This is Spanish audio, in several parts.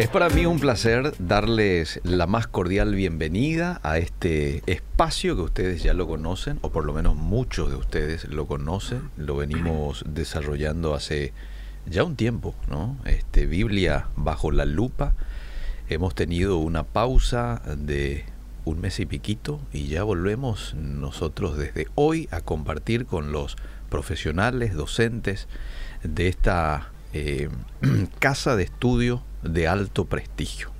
Es para mí un placer darles la más cordial bienvenida a este espacio que ustedes ya lo conocen, o por lo menos muchos de ustedes lo conocen, lo venimos desarrollando hace ya un tiempo, ¿no? Este, Biblia bajo la lupa. Hemos tenido una pausa de un mes y piquito y ya volvemos nosotros desde hoy a compartir con los profesionales, docentes de esta eh, casa de estudio de alto prestigio.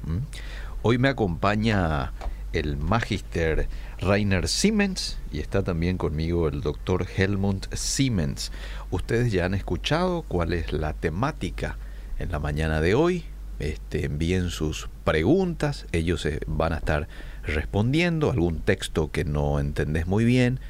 Hoy me acompaña el magister Rainer Siemens y está también conmigo el doctor Helmut Siemens. Ustedes ya han escuchado cuál es la temática en la mañana de hoy. Este, envíen sus preguntas, ellos van a estar respondiendo algún texto que no entendés muy bien,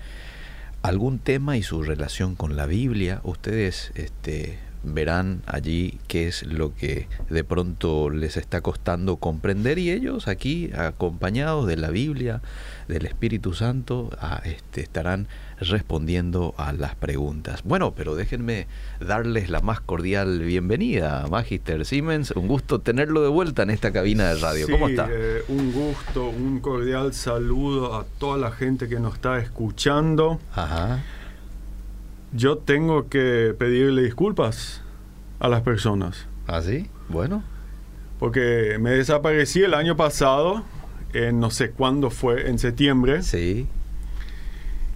algún tema y su relación con la Biblia. Ustedes este, verán allí qué es lo que de pronto les está costando comprender y ellos aquí acompañados de la Biblia, del Espíritu Santo, este, estarán respondiendo a las preguntas. Bueno, pero déjenme darles la más cordial bienvenida, Magister Siemens. Un gusto tenerlo de vuelta en esta cabina de radio. ¿Cómo está? Eh, un gusto, un cordial saludo a toda la gente que nos está escuchando. Ajá. Yo tengo que pedirle disculpas a las personas. ¿Ah, sí? Bueno. Porque me desaparecí el año pasado, en no sé cuándo fue, en septiembre. Sí.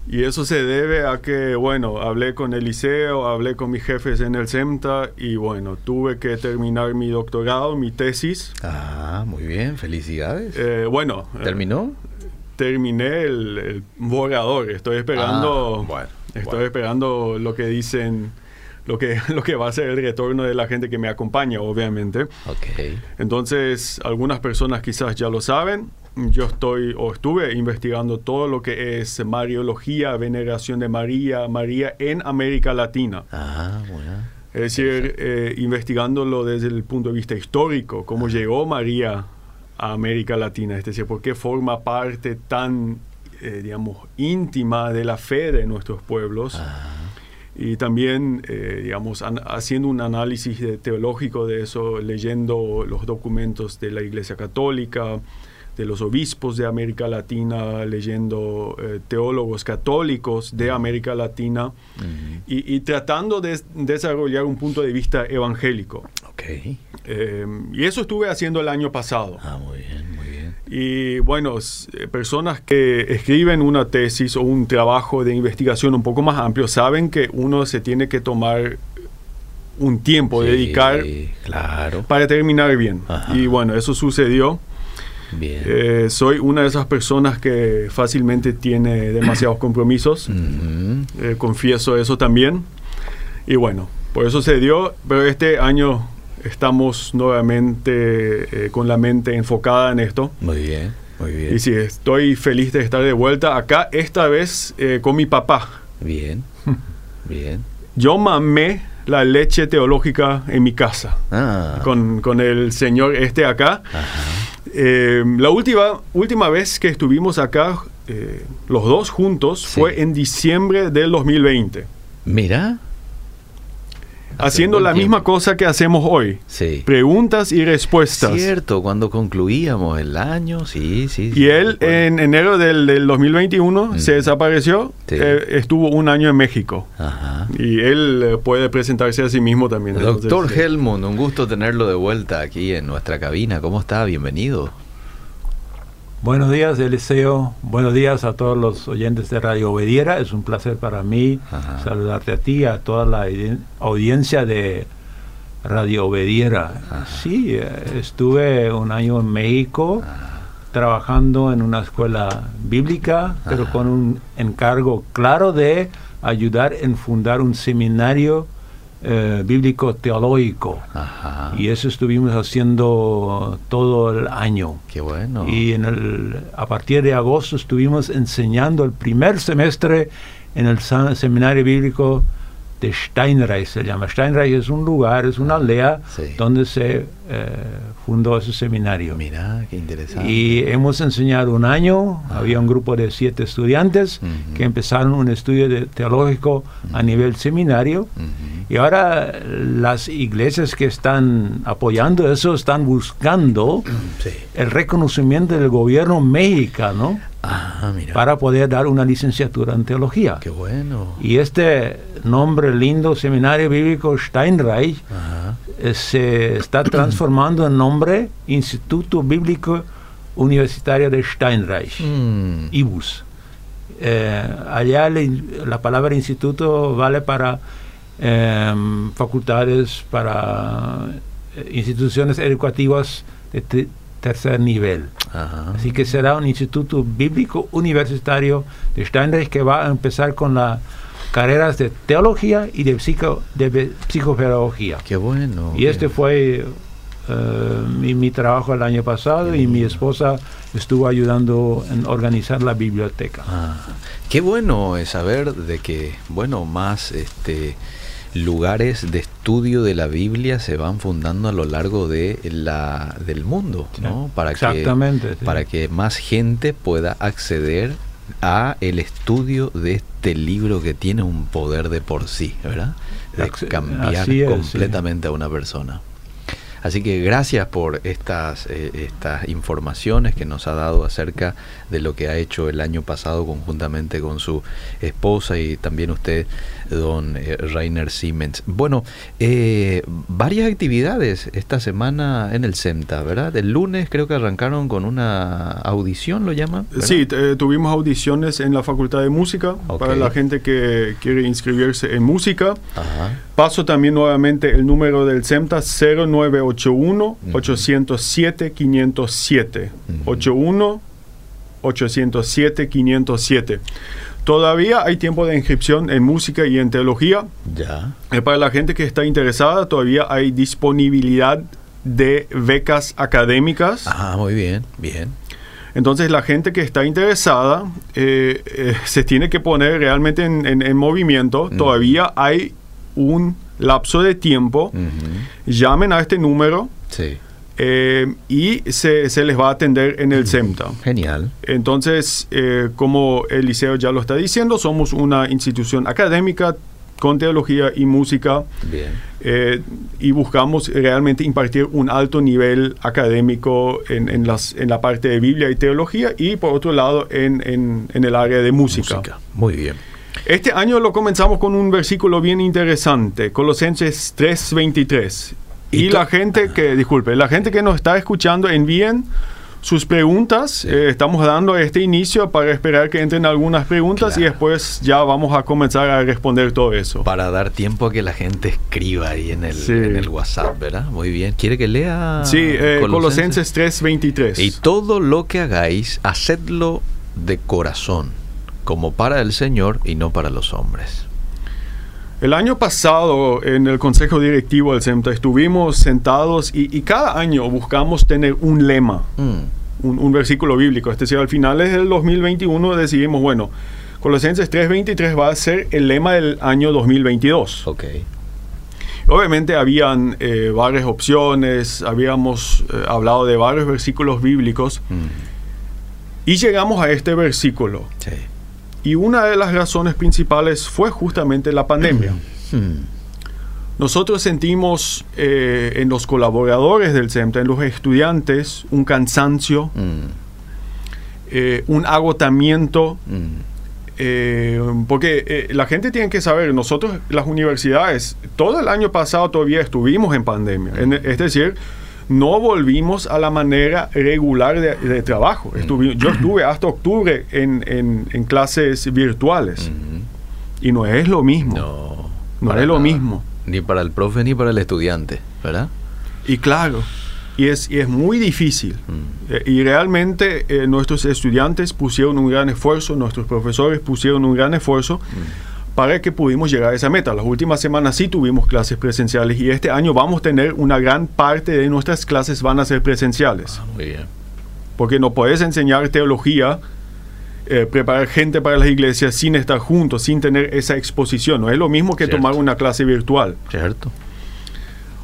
Y eso se debe a que, bueno, hablé con Eliseo, hablé con mis jefes en el CEMTA y, bueno, tuve que terminar mi doctorado, mi tesis. Ah, muy bien, felicidades. Eh, bueno. ¿Terminó? terminé el, borrador, estoy esperando... Ah, bueno Estoy esperando lo que dicen, lo que, lo que va a ser el retorno de la gente que me acompaña, obviamente. Okay. Entonces, algunas personas quizás ya lo saben. Yo estoy o estuve investigando todo lo que es Mariología, veneración de María, María en América Latina. Ah, bueno. Es decir, eh, investigándolo desde el punto de vista histórico, cómo llegó María a América Latina, es decir, por qué forma parte tan eh, digamos, íntima de la fe de nuestros pueblos. Y también, eh, digamos, haciendo un análisis teológico de eso, leyendo los documentos de la Iglesia Católica, de los obispos de América Latina, leyendo eh, teólogos católicos de América Latina y, tratando de desarrollar un punto de vista evangélico. Okay. y eso estuve haciendo el año pasado. Ah, muy bien. Y bueno, eh, personas que escriben una tesis o un trabajo de investigación un poco más amplio saben que uno se tiene que tomar un tiempo, dedicar claro. para terminar bien. Y bueno, eso sucedió. Bien. Eh, soy una de esas personas que fácilmente tiene demasiados compromisos. Eh, confieso eso también. Y bueno, por eso se dio, pero este año estamos nuevamente eh, con la mente enfocada en esto. Muy bien, muy bien. Y sí, estoy feliz de estar de vuelta acá, esta vez eh, con mi papá. Bien, bien. Yo mamé la leche teológica en mi casa ah. con, con, el señor este acá. Eh, la última, última vez que estuvimos acá, los dos juntos, fue en diciembre del 2020. Mira haciendo la misma cosa que hacemos hoy. Sí. Preguntas y respuestas. Cierto, cuando concluíamos el año, sí, sí. Y él en enero del, 2021 se desapareció, eh, estuvo un año en México. Ajá. Y él eh, puede presentarse a sí mismo también. Doctor Helmut, un gusto tenerlo de vuelta aquí en nuestra cabina. ¿Cómo está? Bienvenido. Buenos días, Eliseo. Buenos días a todos los oyentes de Radio Obediera. Es un placer para mí saludarte a ti, a toda la audiencia de Radio Obediera. Sí, eh, estuve un año en México trabajando en una escuela bíblica, pero con un encargo claro de ayudar en fundar un seminario eh, bíblico teológico. Y eso estuvimos haciendo todo el año. Qué bueno. Y en el, a partir de agosto estuvimos enseñando el primer semestre en el seminario bíblico de Steinreich se llama. Steinreich es un lugar, es una aldea Sí. donde se eh, fundó ese seminario. Mira, qué interesante. Y hemos enseñado un año, había un grupo de siete estudiantes que empezaron un estudio de- teológico a nivel seminario. Y ahora las iglesias que están apoyando eso están buscando Sí. el reconocimiento del gobierno mexicano Ah, mira. para poder dar una licenciatura en teología. Qué bueno. Y este nombre lindo, Seminario Bíblico Steinreich, Ajá. eh, se está transformando en nombre Instituto Bíblico Universitario de Steinreich, Mm. IBUS. Eh, allá le- la palabra instituto vale para em, facultades, para eh, instituciones educativas de tercer nivel. Ajá. Así que será un instituto bíblico universitario de Steinreich que va a empezar con las carreras de teología y de, psico, de psicopedagogía. Qué bueno. Y este fue eh, mi, mi trabajo el año pasado y mi esposa estuvo ayudando en organizar la biblioteca. Ah, qué bueno es saber de que, bueno, más este lugares de estudio de la Biblia se van fundando a lo largo de la del mundo, ¿no? Para Exactamente, que sí. para que más gente pueda acceder a el estudio de este libro que tiene un poder de por sí, ¿verdad? De cambiar sí. completamente a una persona. Así que gracias por estas, eh, estas informaciones que nos ha dado acerca de lo que ha hecho el año pasado conjuntamente con su esposa y también usted, don eh, Rainer Siemens. Bueno, eh, varias actividades esta semana en el CEMTA, ¿verdad? El lunes creo que arrancaron con una audición, lo llaman. ¿verdad? Sí, tuvimos audiciones en la Facultad de Música para la gente que quiere inscribirse en música. Ajá. Paso también nuevamente el número del CEMTA 0981 807 507. Ujú. 81 807 507. Todavía hay tiempo de inscripción en música y en teología. Ya. Eh, Para la gente que está interesada, todavía hay disponibilidad de becas académicas. Ah, muy bien, bien. Entonces la gente que está interesada eh, eh, se tiene que poner realmente en, en- en movimiento. Mm. Todavía hay un lapso de tiempo. Llamen a este número Sí. eh, y se, se les va a atender en el CEMTA. Genial. Entonces, eh, como el liceo ya lo está diciendo, somos una institución académica con teología y música Bien. eh, y buscamos realmente impartir un alto nivel académico en, en las, en la parte de Biblia y teología y por otro lado en, en- en el área de música. Muy bien. Este año lo comenzamos con un versículo bien interesante, Colosenses 3:23. Y Y la gente que, disculpe, la gente que nos está escuchando envíen sus preguntas. Eh, estamos dando este inicio para esperar que entren algunas preguntas y Claro. después ya vamos a comenzar a responder todo eso. Para dar tiempo a que la gente escriba ahí en el, Sí. en el WhatsApp, ¿verdad? Muy bien. ¿Quiere que lea? Sí, eh, Colosenses 3:23. Y todo lo que hagáis, hacedlo de corazón, como para el Señor y no para los hombres. El año pasado en el Consejo Directivo del CEMTA estuvimos sentados y, y cada año buscamos tener un lema. Mm, un, un versículo bíblico. Es decir, al final del 2021 decidimos, bueno, Colosenses 3:23 va a ser el lema del año 2022. ok. Obviamente habían eh, varias opciones, habíamos eh, hablado de varios versículos bíblicos Mm, y llegamos a este versículo. sí. Y una de las razones principales fue justamente la pandemia. Mm, Nosotros sentimos eh, en los colaboradores del CEMTA, en los estudiantes, un cansancio, mm, eh, un agotamiento mm, Eh, porque la gente tiene que saber, nosotros las universidades, todo el año pasado todavía estuvimos en pandemia. En- es decir, no volvimos a la manera regular de, de trabajo. Yo estuve hasta octubre en, en- en clases virtuales y no es lo mismo. No. No es lo mismo. Ni para el profe ni para el estudiante, ¿verdad? Y claro, y es, y es muy difícil. Mm, Eh, y realmente eh, nuestros estudiantes pusieron un gran esfuerzo, nuestros profesores pusieron un gran esfuerzo para que pudimos llegar a esa meta. Las últimas semanas sí tuvimos clases presenciales y este año vamos a tener una gran parte de nuestras clases van a ser presenciales. ah, muy bien. Porque no puedes enseñar teología eh, preparar gente para las iglesias sin estar juntos, sin tener esa exposición. No es lo mismo que Cierto. tomar una clase virtual. Cierto.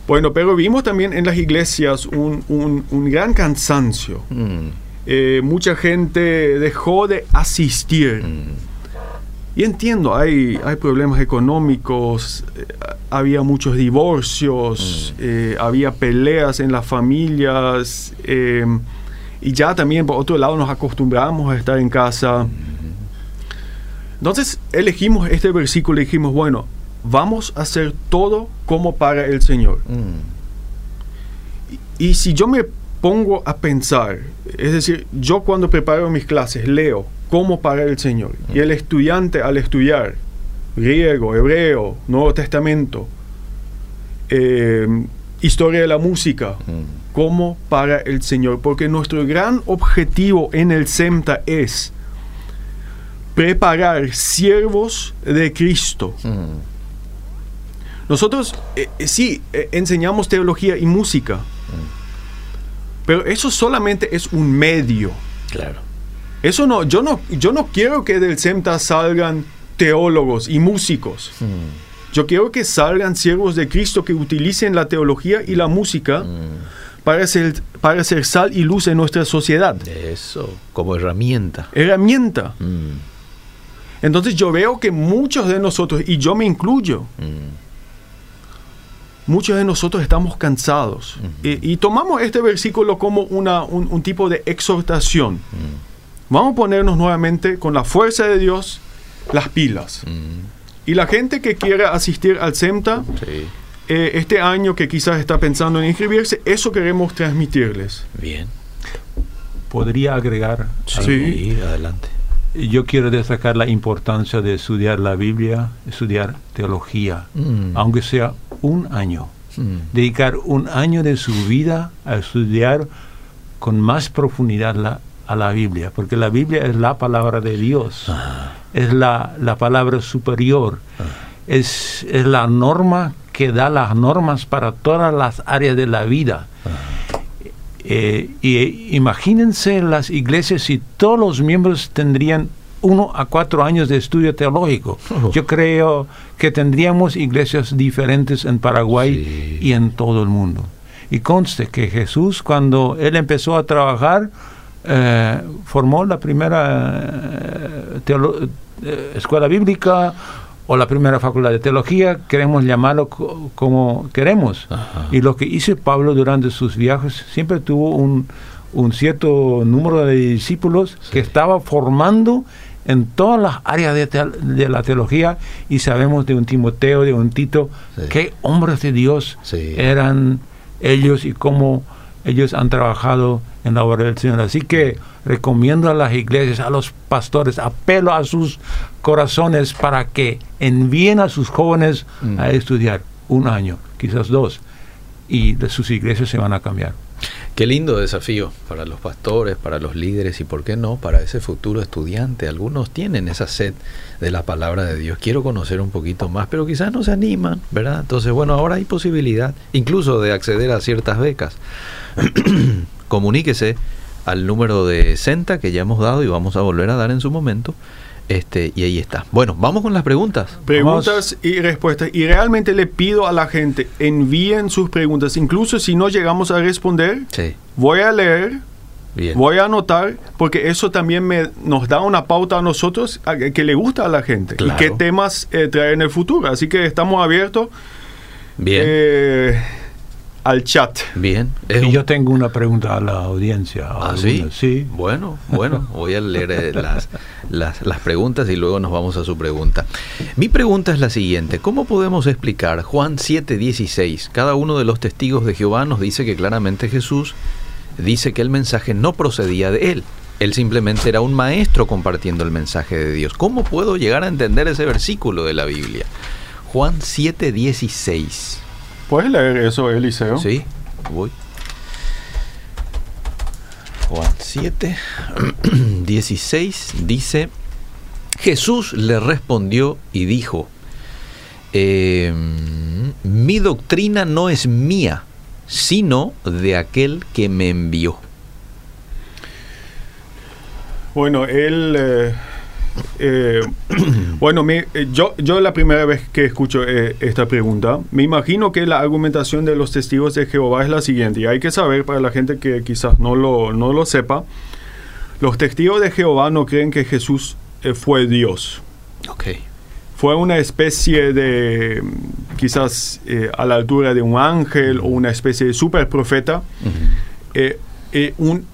Bueno, pero vimos también en las iglesias un, un- un gran cansancio. Mm, Eh, mucha gente dejó de asistir. mm, Y entiendo, hay, hay problemas económicos, eh, había muchos divorcios, eh, había peleas en las familias, eh, y ya también por otro lado nos acostumbramos a estar en casa. Entonces elegimos este versículo y dijimos, bueno, vamos a hacer todo como para el Señor. mm, Y si yo me pongo a pensar, es decir, yo cuando preparo mis clases leo como para el Señor, y el estudiante al estudiar griego, hebreo, Nuevo Testamento, eh, historia de la música, mm. como para el Señor, porque nuestro gran objetivo en el SEMTA es preparar siervos de Cristo. Mm, Nosotros eh, eh, sí eh, enseñamos teología y música, pero eso solamente es un medio. Claro. Eso no, yo no, yo no quiero que del SEMTA salgan teólogos y músicos. Mm, Yo quiero que salgan siervos de Cristo que utilicen la teología y la música mm. para ser, para ser sal y luz en nuestra sociedad. Eso, como herramienta. Herramienta. Mm, Entonces yo veo que muchos de nosotros, y yo me incluyo, muchos de nosotros estamos cansados. y, y tomamos este versículo como una, un, un tipo de exhortación. Vamos a ponernos nuevamente con la fuerza de Dios las pilas. mm. Y la gente que quiera asistir al SEMTA Sí, eh, este año, que quizás está pensando en inscribirse, eso queremos transmitirles. bien. Podría agregar. Sí. adelante. Yo quiero destacar la importancia de estudiar la Biblia, estudiar teología, Mm. aunque sea un año. Mm, Dedicar un año de su vida a estudiar con más profundidad la, a la Biblia, porque la Biblia es la palabra de Dios, ah, es la, la palabra superior, es, es la norma que da las normas para todas las áreas de la vida. Eh, y imagínense las iglesias si todos los miembros tendrían uno a cuatro años de estudio teológico. Oh. Yo creo que tendríamos iglesias diferentes en Paraguay Sí. y en todo el mundo. Y conste que Jesús, cuando él empezó a trabajar, eh, formó la primera eh, eh, escuela bíblica o la primera facultad de teología, queremos llamarlo co- como queremos. Ajá. Y lo que hizo Pablo durante sus viajes, siempre tuvo un, un cierto número de discípulos que estaba formando en todas las áreas de, la teología y sabemos de un Timoteo, de un Tito, Sí. qué hombres de Dios Sí. eran ellos y cómo ellos han trabajado en la obra del Señor. Así que recomiendo a las iglesias, a los pastores, apelo a sus corazones para que envíen a sus jóvenes Mm. a estudiar un año, quizás dos, y de sus iglesias se van a cambiar. Qué lindo desafío para los pastores, para los líderes y, ¿por qué no?, para ese futuro estudiante. Algunos tienen esa sed de la palabra de Dios. Quiero conocer un poquito más, pero quizás no se animan, ¿verdad? Entonces, bueno, ahora hay posibilidad incluso de acceder a ciertas becas. Comuníquese al número de Senta que ya hemos dado y vamos a volver a dar en su momento. Este, y ahí está. Bueno, vamos con las preguntas. Preguntas y respuestas. Y realmente le pido a la gente, envíen sus preguntas. Incluso si no llegamos a responder, Sí, voy a leer, bien. voy a anotar, porque eso también me, nos da una pauta a nosotros a- que le gusta a la gente. Claro. Y qué temas eh, traer en el futuro. Así que estamos abiertos Bien, eh, al chat. bien. Es Y un- yo tengo una pregunta a la audiencia. ¿Ah, sí? Sí. Bueno, bueno, voy a leer eh, las, las, las preguntas y luego nos vamos a su pregunta. Mi pregunta es la siguiente, ¿cómo podemos explicar Juan 7:16? Cada uno de los testigos de Jehová nos dice que claramente Jesús dice que el mensaje no procedía de él. Él simplemente era un maestro compartiendo el mensaje de Dios. ¿Cómo puedo llegar a entender ese versículo de la Biblia? Juan 7:16. ¿Puedes leer eso, Eliseo? Sí, voy. Juan 7, 16 dice, Jesús le respondió y dijo, eh, mi doctrina no es mía, sino de aquel que me envió. Bueno, él... eh, eh, bueno, me- eh, yo, yo la primera vez que escucho eh, esta pregunta, me imagino que la argumentación de los testigos de Jehová es la siguiente, y hay que saber para la gente que quizás no lo, no lo sepa, los testigos de Jehová no creen que Jesús eh, fue Dios. Fue una especie de, quizás a la altura de un ángel o una especie de super profeta, un,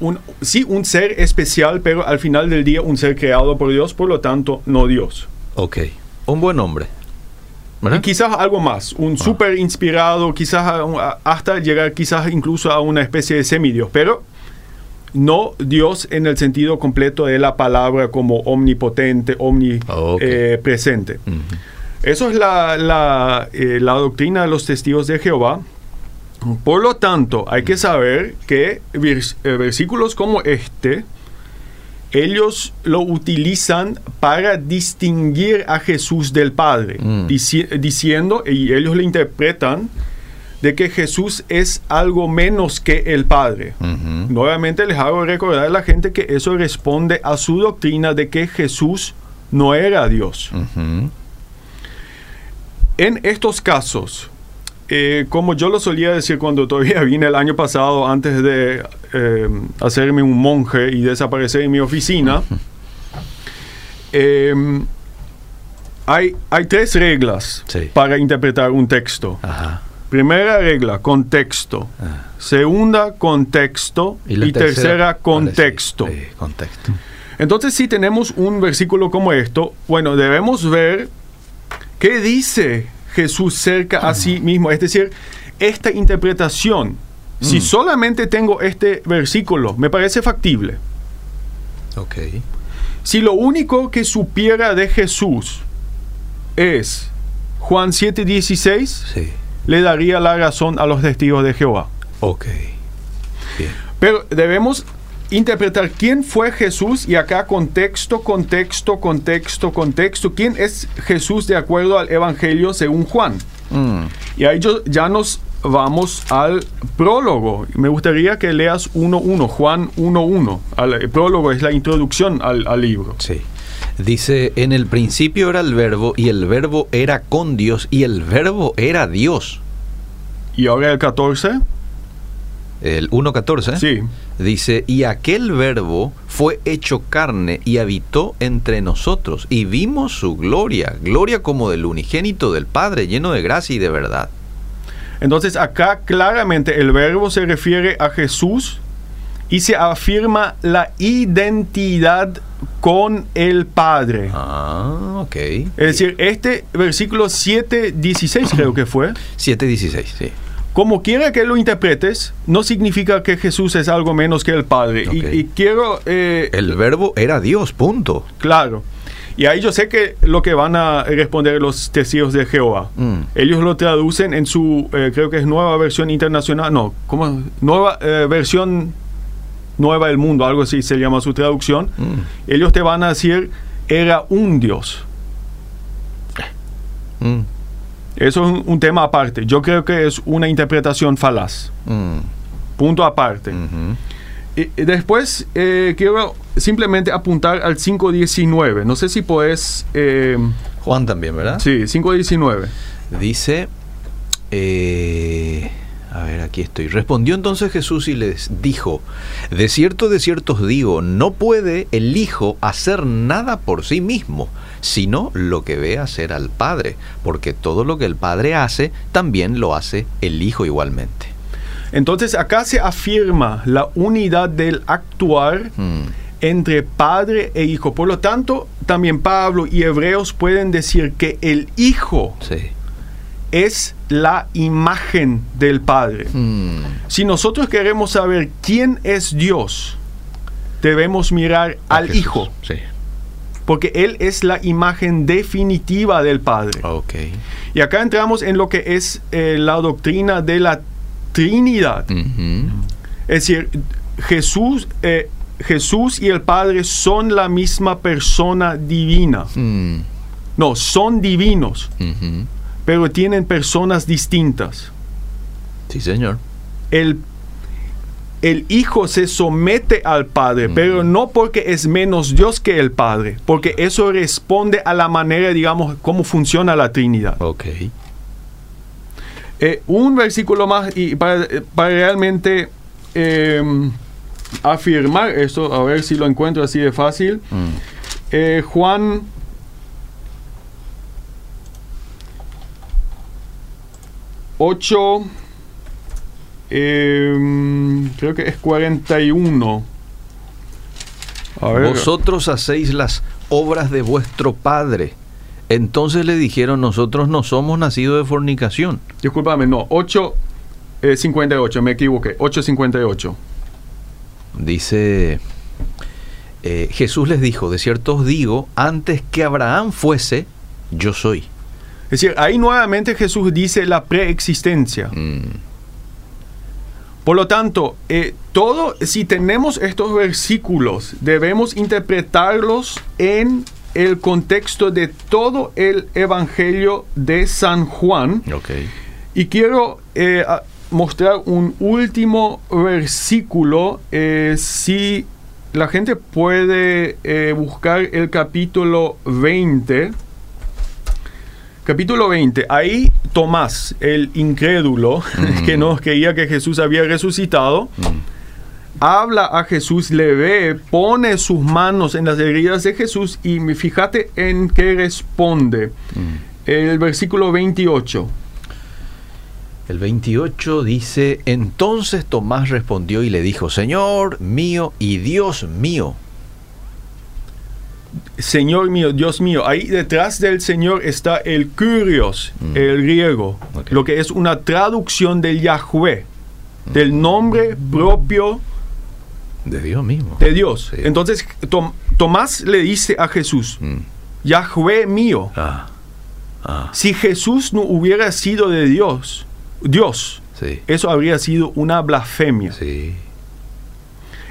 un- sí, un ser especial, pero al final del día un ser creado por Dios, por lo tanto, no Dios. Ok. Un buen hombre. Y quizás algo más, un super inspirado, quizás hasta llegar quizás incluso a una especie de semidios, pero no Dios en el sentido completo de la palabra como omnipotente, omnipresente. Ujú. Eso es la, la, eh, la doctrina de los testigos de Jehová. Por lo tanto, hay que saber que eh, versículos como este, ellos lo utilizan para distinguir a Jesús del Padre, Mm. dici- diciendo, y ellos le interpretan, de que Jesús es algo menos que el Padre. Nuevamente les hago recordar a la gente que eso responde a su doctrina de que Jesús no era Dios. En estos casos, eh, como yo lo solía decir cuando todavía vine el año pasado, antes de eh, hacerme un monje y desaparecer en mi oficina, eh, hay, hay tres reglas Sí. para interpretar un texto. Ajá. Primera regla, contexto. Ah. Segunda, contexto. Y, tercera, sí. contexto. Sí, contexto. Entonces, si tenemos un versículo como esto, bueno, debemos ver qué dice Jesús cerca a sí mismo. Es decir, esta interpretación. Si Mm. solamente tengo este versículo, me parece factible. Ok. Si lo único que supiera de Jesús es Juan 7:16, Sí. le daría la razón a los testigos de Jehová. Ok. Bien. Pero debemos interpretar quién fue Jesús y acá contexto, contexto, contexto, contexto. ¿Quién es Jesús de acuerdo al Evangelio según Juan? Mm. Y ahí yo- ya nos vamos al prólogo. Me gustaría que leas 1.1, Juan 1.1. Al- El prólogo es la introducción al, al libro. Sí. Dice, en el principio era el verbo y el verbo era con Dios y el verbo era Dios. Y ahora el 14. El 1.14. Sí. Dice, y aquel verbo fue hecho carne y habitó entre nosotros y vimos su gloria, gloria como del unigénito del Padre, lleno de gracia y de verdad. Entonces acá claramente el verbo se refiere a Jesús y se afirma la identidad con el Padre. Ah, ok. Es decir, este versículo 7, 16 creo que fue, 7.16, sí. Como quiera que lo interpretes, no significa que Jesús es algo menos que el Padre. Y- quiero, eh, El verbo era Dios, punto. claro, y ahí yo sé que lo que van a responder los testigos de Jehová. Mm. Ellos lo traducen en su, eh, creo que es nueva versión internacional, no, ¿cómo? Nueva eh, versión nueva del mundo, algo así se llama su traducción. Mm. Ellos te van a decir, era un Dios. Mm. Eso es un, un tema aparte. Yo creo que es una interpretación falaz. Mm. Punto aparte. Y después eh, quiero simplemente apuntar al 5.19. No sé si puedes... eh, Juan también, ¿verdad? sí, 5.19. Dice, eh, a ver, aquí estoy. Respondió entonces Jesús y les dijo, de cierto, de cierto os digo, no puede el Hijo hacer nada por sí mismo, sino lo que ve hacer al Padre, porque todo lo que el Padre hace, también lo hace el Hijo igualmente. Entonces acá se afirma la unidad del actuar Mm, entre padre e hijo. Por lo tanto, también Pablo y Hebreos pueden decir que el hijo sí. es la imagen del padre. Mm, Si nosotros queremos saber quién es Dios, debemos mirar a al Jesús, hijo, Sí. Porque él es la imagen definitiva del padre. Ok. Y acá entramos en lo que es eh, la doctrina de la Trinidad. Es decir, Jesús, eh, Jesús y el Padre son la misma persona divina. Mm, No, son divinos, pero tienen personas distintas. Sí, señor. El, el Hijo se somete al Padre, pero no porque es menos Dios que el Padre, porque eso responde a la manera, digamos, cómo funciona la Trinidad. Ok. Eh, un versículo más y para, para realmente eh, afirmar esto, a ver si lo encuentro así de fácil. Mm. Eh, Juan ocho em, creo que es 41. A ver. Vosotros hacéis las obras de vuestro Padre. Entonces le dijeron, nosotros no somos nacidos de fornicación. Discúlpame, no, 8 eh, 58, me equivoqué, 8.58. Dice, eh, Jesús les dijo, de cierto os digo, antes que Abraham fuese, yo soy. Es decir, ahí nuevamente Jesús dice la preexistencia. Mm, Por lo tanto, eh, todo, si tenemos estos versículos, debemos interpretarlos en el contexto de todo el Evangelio de San Juan. Y quiero eh, mostrar un último versículo. eh, si la gente puede eh, buscar el capítulo 20. Capítulo 20. Ahí Tomás, el incrédulo, que no creía que Jesús había resucitado, habla a Jesús, le ve, pone sus manos en las heridas de Jesús y fíjate en qué responde. El versículo 28. El 28 dice, entonces Tomás respondió y le dijo, Señor mío y Dios mío. Señor mío, Dios mío. Ahí detrás del Señor está el Kyrios, Mm. el griego, lo que es una traducción del Yahweh, del nombre propio De Dios mismo. de Dios. Sí. Entonces Tom- Tomás le dice a Jesús, Mm, Yahweh mío. Ah, ah, Si Jesús no hubiera sido de Dios, Dios, sí, eso habría sido una blasfemia. sí.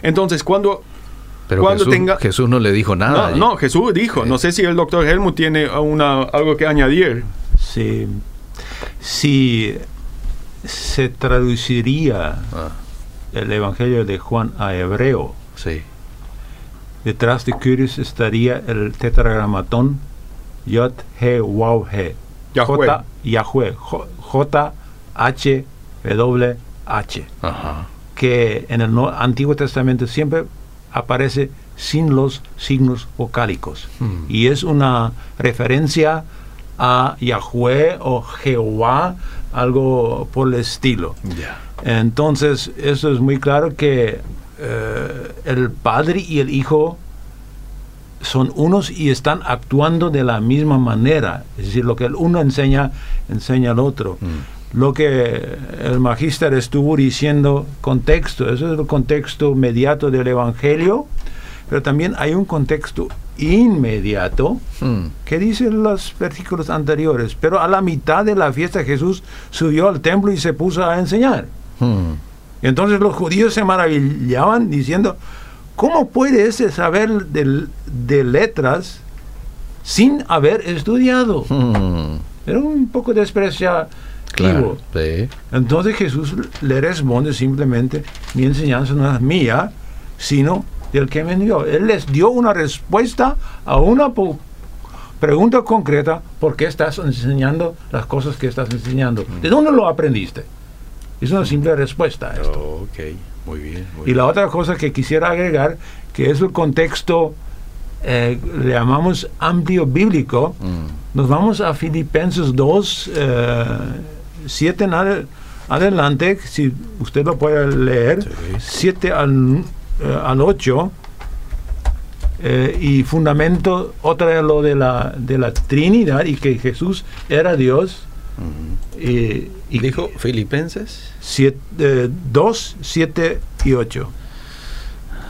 Entonces cuando Pero Cuando Jesús, tenga- Jesús no le dijo nada. no, allí. no, Jesús dijo, Sí. no sé si el doctor Helmut tiene una, algo que añadir. Sí. Si se traduciría Ah, el Evangelio de Juan a hebreo, sí. detrás de Kyrios estaría el tetragramatón Yod He Waw He. Yahweh. J Yahweh. J- J H W H. Ajá. Que en el Antiguo Testamento siempre aparece sin los signos vocálicos. Hmm. Y es una referencia a Yahweh o Jehová, algo por el estilo. Entonces, eso es muy claro que eh, el Padre y el Hijo son unos y están actuando de la misma manera. Es decir, lo que el uno enseña, enseña al otro. Mm. Lo que el magíster estuvo diciendo, contexto, eso es el contexto inmediato del Evangelio, pero también hay un contexto inmediato Mm, que dicen los versículos anteriores. Pero a la mitad de la fiesta Jesús subió al templo y se puso a enseñar. mm, Y entonces los judíos se maravillaban diciendo, ¿cómo puede ese saber de, de letras sin haber estudiado? mm. Era un poco despreciativo. Claro. Sí. Entonces Jesús le responde simplemente, mi enseñanza no es mía, sino del que me envió. Él les dio una respuesta a una pregunta concreta, ¿por qué estás enseñando las cosas que estás enseñando? ¿De dónde lo aprendiste? Es una simple respuesta a esto. Ok. Muy bien. muy Y la bien. otra cosa que quisiera agregar, que es el contexto, eh, le llamamos amplio bíblico, Mm, nos vamos a Filipenses 2, 7 en adel- adelante, si usted lo puede leer, Sí. 7 al, eh, al 8, eh, y fundamento otra de lo de la, de la Trinidad y que Jesús era Dios. Y, y Dijo Filipenses. 2, 7 y 8.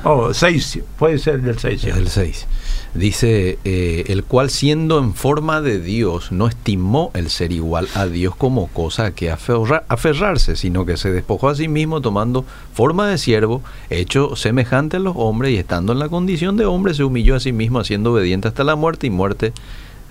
Oh, 6, puede ser del 6. Es el 6. Dice, eh, el cual siendo en forma de Dios, no estimó el ser igual a Dios como cosa a que aferra- aferrarse, sino que se despojó a sí mismo tomando forma de siervo, hecho semejante a los hombres y estando en la condición de hombre, se humilló a sí mismo, haciendo obediente hasta la muerte y muerte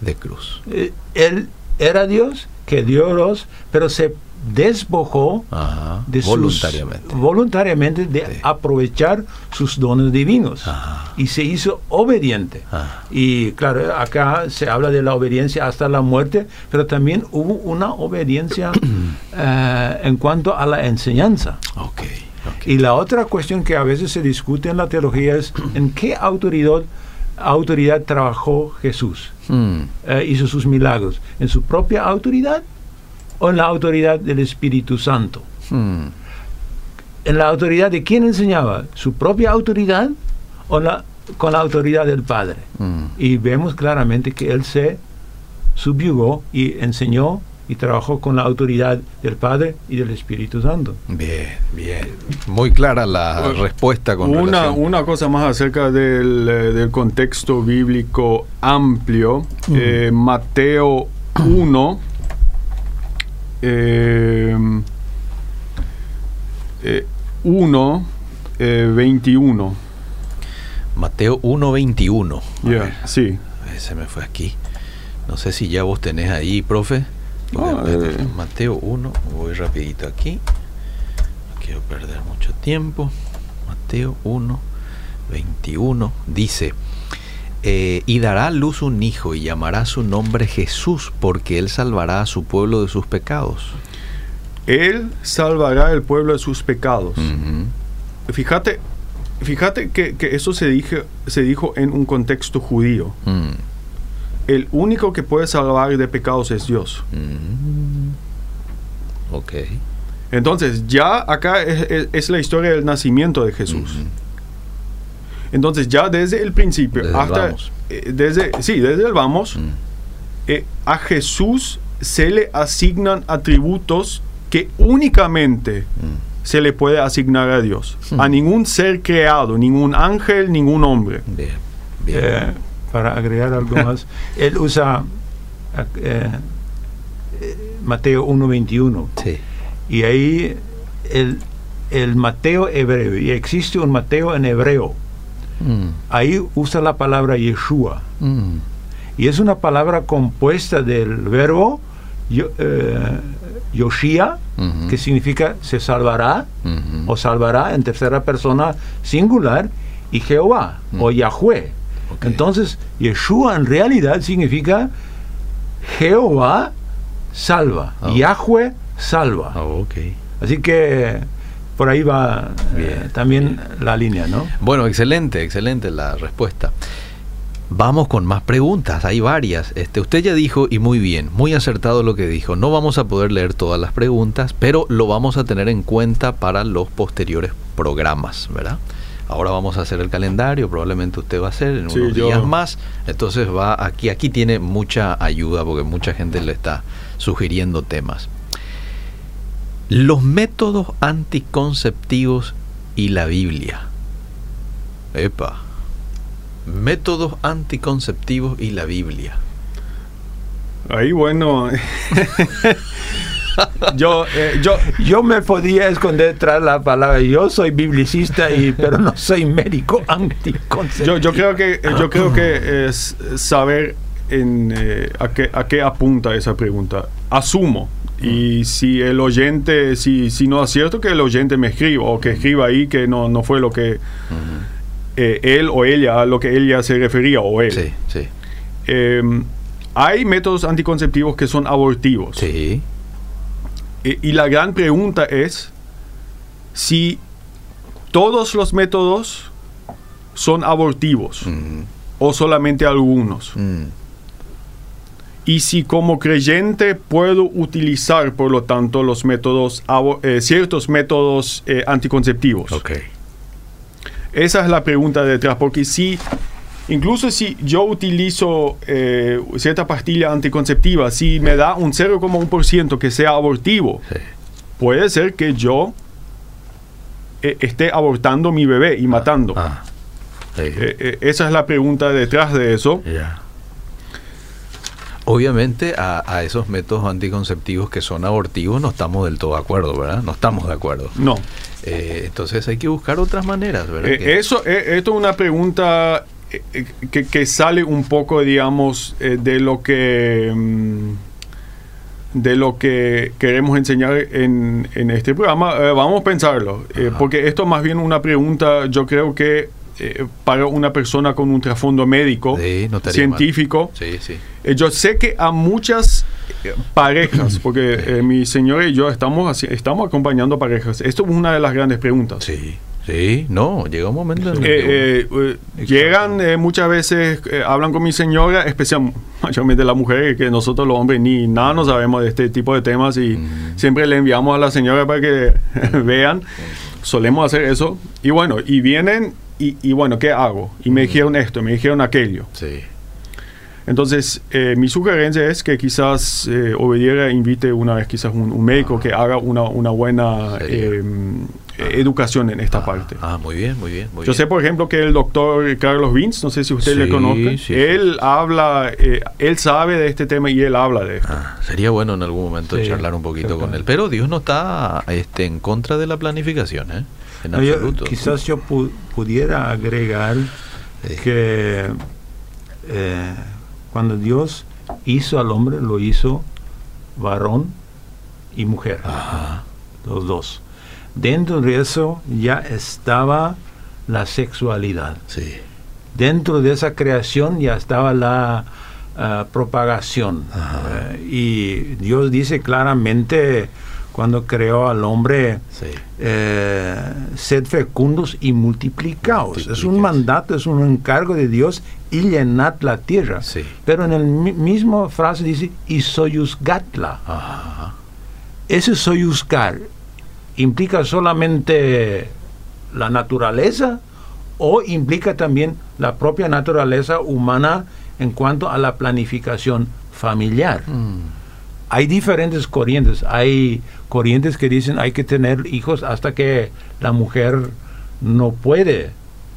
de cruz. Eh, él era Dios, que dio los, pero se desbojó Ajá, de sus- voluntariamente. voluntariamente de Sí. aprovechar sus dones divinos Ajá. y se hizo obediente. Y claro, acá se habla de la obediencia hasta la muerte, pero también hubo una obediencia eh, en cuanto a la enseñanza. Y la otra cuestión que a veces se discute en la teología es en qué autoridad, autoridad trabajó Jesús, Mm, eh, hizo sus milagros, en su propia autoridad o en la autoridad del Espíritu Santo. mm. ¿En la autoridad de quién enseñaba? ¿Su propia autoridad o la, con la autoridad del Padre? Mm. Y vemos claramente que él se subyugó y enseñó y trabajó con la autoridad del Padre y del Espíritu Santo. Bien, bien. Muy clara la Bueno, respuesta con Una, relación- una cosa más acerca del, eh, del contexto bíblico amplio. Eh, Mateo 1. Eh, eh, 1, eh, 21. Mateo 1.21. A Ya, ver, sí. se me fue aquí. No sé si ya vos tenés ahí, profe. Eh. Mateo 1, voy rapidito aquí. No quiero perder mucho tiempo. Mateo 1, 21 dice, eh, y dará a luz un hijo y llamará su nombre Jesús, porque él salvará a su pueblo de sus pecados. Él salvará el pueblo de sus pecados. Fíjate, fíjate que, que eso se, dije, se dijo en un contexto judío. Mm, El único que puede salvar de pecados es Dios. mm. Ok. Entonces, ya acá es, es- es la historia del nacimiento de Jesús. Entonces, ya desde el principio Desde el hasta. vamos. eh, desde, sí, desde el vamos, Mm. eh, a Jesús se le asignan atributos que únicamente Mm. se le puede asignar a Dios. Hmm. A ningún ser creado, ningún ángel, ningún hombre. Bien, bien. Eh, para agregar algo más, él usa Mateo 1.21 Sí. y ahí el, el Mateo hebreo, y existe un Mateo en hebreo, Mm, ahí usa la palabra Yeshua. mm. Y es una palabra compuesta del verbo yo- eh, Yoshia, que significa se salvará, o salvará en tercera persona singular, y Jehová, o Yahweh. Ok. Entonces, Yeshua en realidad significa Jehová salva, Oh. Yahweh salva. Ah. Así que por ahí va eh, Bien, también la línea, ¿no? Bueno, excelente, excelente la respuesta. Vamos con más preguntas, hay varias. Este, usted ya dijo, y muy bien, muy acertado lo que dijo. No vamos a poder leer todas las preguntas, pero lo vamos a tener en cuenta para los posteriores programas, ¿verdad? Ahora vamos a hacer el calendario, probablemente usted va a hacer en Sí, unos yo- días más. Entonces va aquí, aquí tiene mucha ayuda porque mucha gente le está sugiriendo temas. Los métodos anticonceptivos y la Biblia. Epa. Métodos anticonceptivos y la Biblia. Ahí, bueno. yo, eh, yo, Yo me podía esconder tras la palabra, yo soy biblicista, y, pero no soy médico anticonceptivo. yo, yo creo que, eh, yo creo que es saber en, eh, a, qué, a qué apunta esa pregunta. Asumo. Y si el oyente, si, si no es cierto, que el oyente me escriba o que escriba ahí que no, no fue lo que eh, él o ella, a lo que ella se refería o él. Sí, sí. Eh, hay métodos anticonceptivos que son abortivos. Sí. E- y la gran pregunta es si todos los métodos son abortivos o solamente algunos. mm, Y si como creyente puedo utilizar, por lo tanto, los métodos, eh, ciertos métodos eh, anticonceptivos. ok. Esa es la pregunta detrás, porque si, incluso si yo utilizo eh, cierta pastilla anticonceptiva, si me da un 0,1% que sea abortivo, Sí. puede ser que yo eh, esté abortando mi bebé y matando. Ah. Sí. Esa es la pregunta detrás de eso. Ya. Obviamente a, a esos métodos anticonceptivos que son abortivos no estamos del todo de acuerdo, ¿verdad? No estamos de acuerdo. No. Eh, entonces hay que buscar otras maneras, ¿verdad? Eh, eso, eh, esto es una pregunta que, que sale un poco, digamos, de lo que... mm, de lo que queremos enseñar en, en este programa, vamos a pensarlo, porque esto más bien una pregunta, yo creo que eh, para una persona con un trasfondo médico, Sí, no estaría científico, Sí, sí. eh, yo sé que a muchas eh, parejas, porque mi señora y yo estamos, estamos acompañando parejas, esto es una de las grandes preguntas. Sí, sí, no, llega un momento en el que Eh, eh, eh, llegan muchas veces, hablan con mi señora, especialmente mayormente las mujeres, que nosotros los hombres ni nada no sabemos de este tipo de temas y siempre le enviamos a la señora para que vean. Solemos hacer eso. Y bueno, y vienen y, y bueno, ¿qué hago? Y me dijeron esto, me dijeron aquello. Sí. Entonces, eh, mi sugerencia es que quizás eh, Obediera invite una vez quizás un, un médico que haga una, una buena eh, educación en esta parte. Ah, muy bien, muy bien. Muy Yo bien. sé, por ejemplo, que el doctor Carlos Vince, no sé si usted le conoce, sí, sí. él habla, eh, él sabe de este tema y él habla de esto. Ah, sería bueno en algún momento charlar un poquito con él. Pero Dios no está este, en contra de la planificación, ¿eh? En yo- quizás yo pu- pudiera agregar Sí. que eh, cuando Dios hizo al hombre, lo hizo varón y mujer, Ajá. los dos. Dentro de eso ya estaba la sexualidad. Sí. Dentro de esa creación ya estaba la ah, propagación. Eh, y Dios dice claramente cuando creó al hombre, Sí. eh, sed fecundos y multiplicaos. Es un mandato, es un encargo de Dios y llenad la tierra. Sí. Pero en el mi- mismo frase dice, y soyuzgatla. Ajá. Ese soyuzgar implica solamente la naturaleza o implica también la propia naturaleza humana en cuanto a la planificación familiar. Mm. Hay diferentes corrientes. Hay corrientes que dicen hay que tener hijos hasta que la mujer no puede,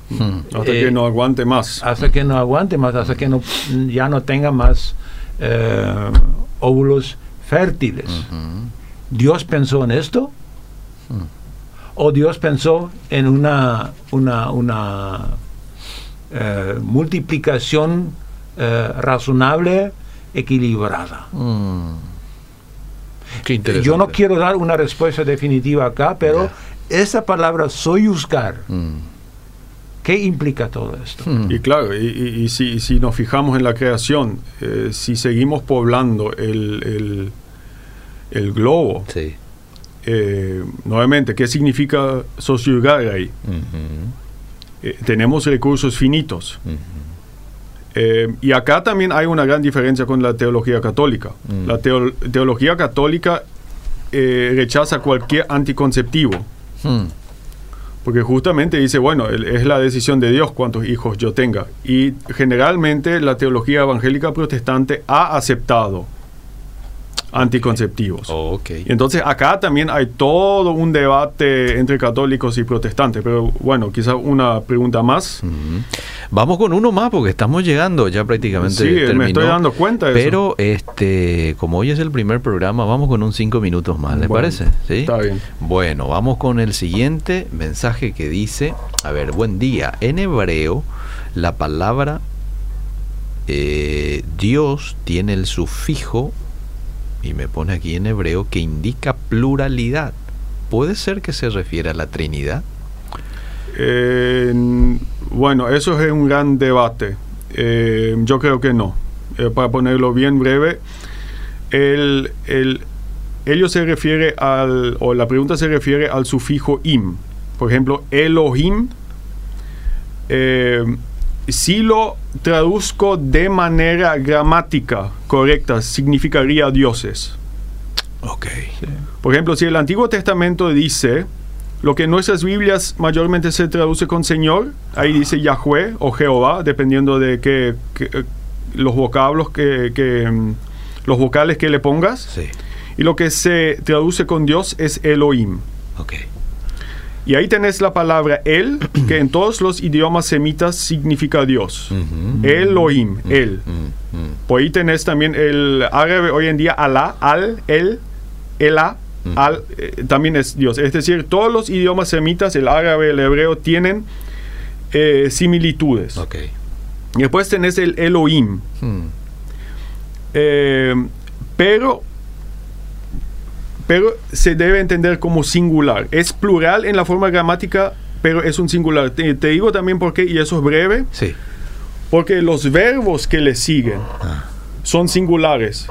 Mm. Hasta Eh, que no aguante más. hasta que no aguante más, hasta que no, ya no tenga más eh, óvulos fértiles. ¿Dios pensó en esto? Mm. ¿O Dios pensó en una, una, una eh, multiplicación eh, razonable, equilibrada? Mm. Qué interesante. Yo no quiero dar una respuesta definitiva acá, pero esa palabra soyuzgar, Mm. ¿qué implica todo esto? Mm. Y claro, y, y- y si, si nos fijamos en la creación, eh, si seguimos poblando el, el- el globo, Sí. eh, nuevamente, ¿qué significa sosyugar ahí? Eh, tenemos recursos finitos. Eh, y acá también hay una gran diferencia con la teología católica. Mm. La teo- teología católica eh, rechaza cualquier anticonceptivo, Mm. porque justamente dice, bueno, es la decisión de Dios cuántos hijos yo tenga. Y generalmente la teología evangélica protestante ha aceptado anticonceptivos. Oh, ok. Y entonces acá también hay todo un debate entre católicos y protestantes, pero bueno, quizás una pregunta más. Vamos con uno más porque estamos llegando ya prácticamente. Sí, me estoy dando cuenta de eso. Pero este, como hoy es el primer programa, vamos con un cinco minutos más, ¿le Bueno, parece? ¿Sí? Está bien. Bueno, vamos con el siguiente mensaje que dice, a ver, buen día. En hebreo, la palabra eh, Dios tiene el sufijo, y me pone aquí en hebreo, que indica pluralidad. ¿Puede ser que se refiere a la Trinidad? Eh, bueno, eso es un gran debate. Eh, yo creo que no. Eh, para ponerlo bien breve, el, el- ello se refiere al, o la pregunta se refiere al sufijo im. Por ejemplo, Elohim, eh, si lo traduzco de manera gramática correcta, significaría dioses. Ok. Por ejemplo, si el Antiguo Testamento dice lo que en nuestras Biblias mayormente se traduce con Señor, ahí dice Yahweh o Jehová, dependiendo de qué, eh, los vocablos que, que, mm, los vocales que le pongas. Sí. Y lo que se traduce con Dios es Elohim. Ok. Y ahí tenés la palabra El, que en todos los idiomas semitas significa Dios. Elohim, El. Mm, mm. Por ahí tenés también el árabe hoy en día Alá, Al, El, Elá. Al, eh, también es Dios. Es decir, todos los idiomas semitas, el árabe, el hebreo, tienen eh, similitudes. Y después tenés el Elohim. Mm. Eh, pero pero se debe entender como singular. Es plural en la forma gramática, pero es un singular. Te, te digo también por qué, y eso es breve, Sí. porque los verbos que le siguen Ah. son singulares.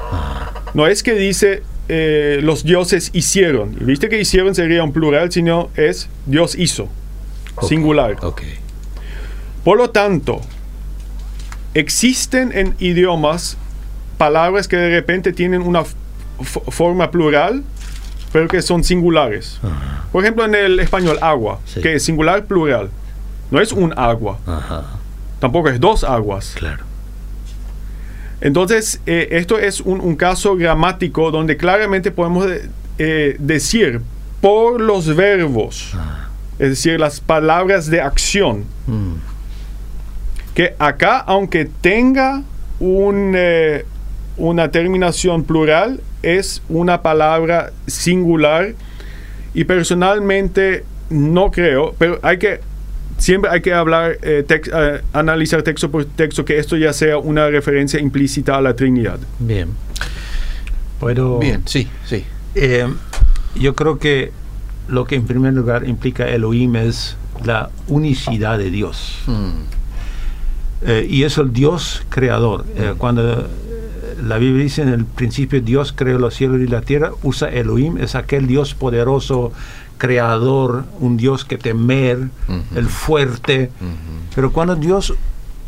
No es que dice eh, los dioses hicieron. Viste que hicieron sería un plural, sino es Dios hizo. Singular. Ok. Por lo tanto, existen en idiomas palabras que de repente tienen una forma plural, pero que son singulares. Por ejemplo, en el español, agua, Sí. que es singular plural. No es un agua, Ajá. tampoco es dos aguas. Claro. Entonces, eh, esto es un, un caso gramático donde claramente podemos eh, eh, decir por los verbos, es decir, las palabras de acción, Mm. que acá, aunque tenga un, eh, una terminación plural, es una palabra singular y personalmente no creo, pero hay que siempre hay que hablar, eh, tex- eh, analizar texto por texto que esto ya sea una referencia implícita a la Trinidad. Bien. Puedo- Bien, sí, sí. Eh, yo creo que lo que en primer lugar implica Elohim es la unicidad de Dios. Mm. Eh, y es el Dios creador. Eh, cuando la Biblia dice en el principio Dios creó los cielos y la tierra, usa Elohim, es aquel Dios poderoso, creador, un Dios que temer, el fuerte. Pero cuando Dios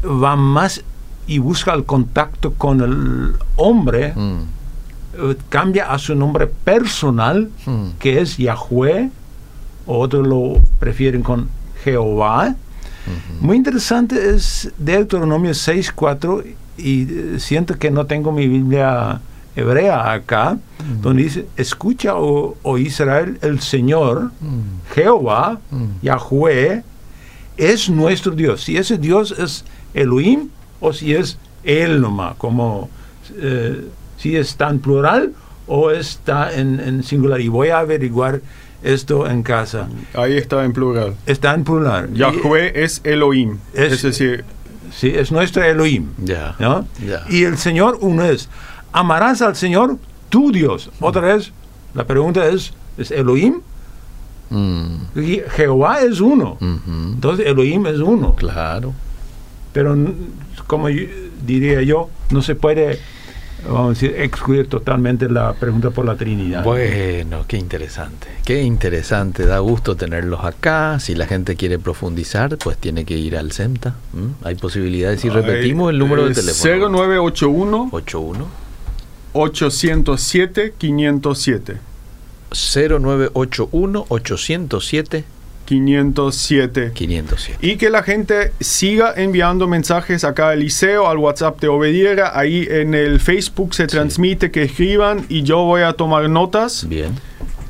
va más y busca el contacto con el hombre, Mm. eh, cambia a su nombre personal, Mm. que es Yahweh, otros lo prefieren con Jehová. Muy interesante es Deuteronomio 6.4 y eh, siento que no tengo mi Biblia hebrea acá, donde dice, escucha, oh, oh Israel, el Señor, Mm. Jehová, Mm. Yahweh, es nuestro Dios. Si ese Dios es Elohim o si es Él nomás, como eh, si está en plural o está en, en singular. Y voy a averiguar esto en casa. Ahí está en plural. Está en plural. Yahweh es Elohim, Es- es, decir, sí, es nuestro Elohim. ¿no? Y el Señor uno es. Amarás al Señor tu Dios. Otra vez, la pregunta es, ¿es Elohim? Mm. Y Jehová es uno. Entonces Elohim es uno. Claro. Pero como yo- diría yo, no se puede, vamos a decir, excluir totalmente la pregunta por la Trinidad. Bueno, qué interesante. Qué interesante. Da gusto tenerlos acá. Si la gente quiere profundizar, pues tiene que ir al CEMTA. ¿m? Hay posibilidades. Si repetimos el número de Eh, teléfono. 0981 81 807 507. 0981 807 507. 507. Y que la gente siga enviando mensajes acá al liceo, al WhatsApp de Obediera. Ahí en el Facebook se transmite que escriban y yo voy a tomar notas Bien.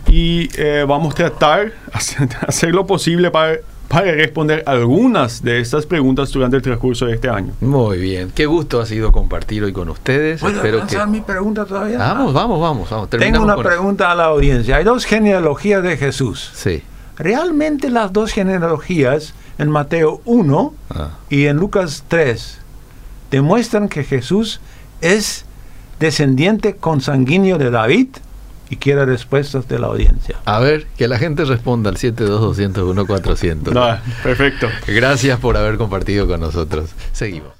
y eh, vamos a tratar hacer, hacer lo posible para, para responder algunas de estas preguntas durante el transcurso de este año. Muy bien. Qué gusto ha sido compartir hoy con ustedes. ¿Puedo Espero que. mi pregunta todavía? Vamos, vamos, vamos. vamos. Tengo una con- pregunta a la audiencia. Hay dos genealogías de Jesús. Sí. ¿Realmente las dos genealogías en Mateo 1 Ah. y en Lucas 3 demuestran que Jesús es descendiente consanguíneo de David? Y quiero respuestas de la audiencia. A ver, que la gente responda al 72201 400 Nada, perfecto. Gracias por haber compartido con nosotros. Seguimos.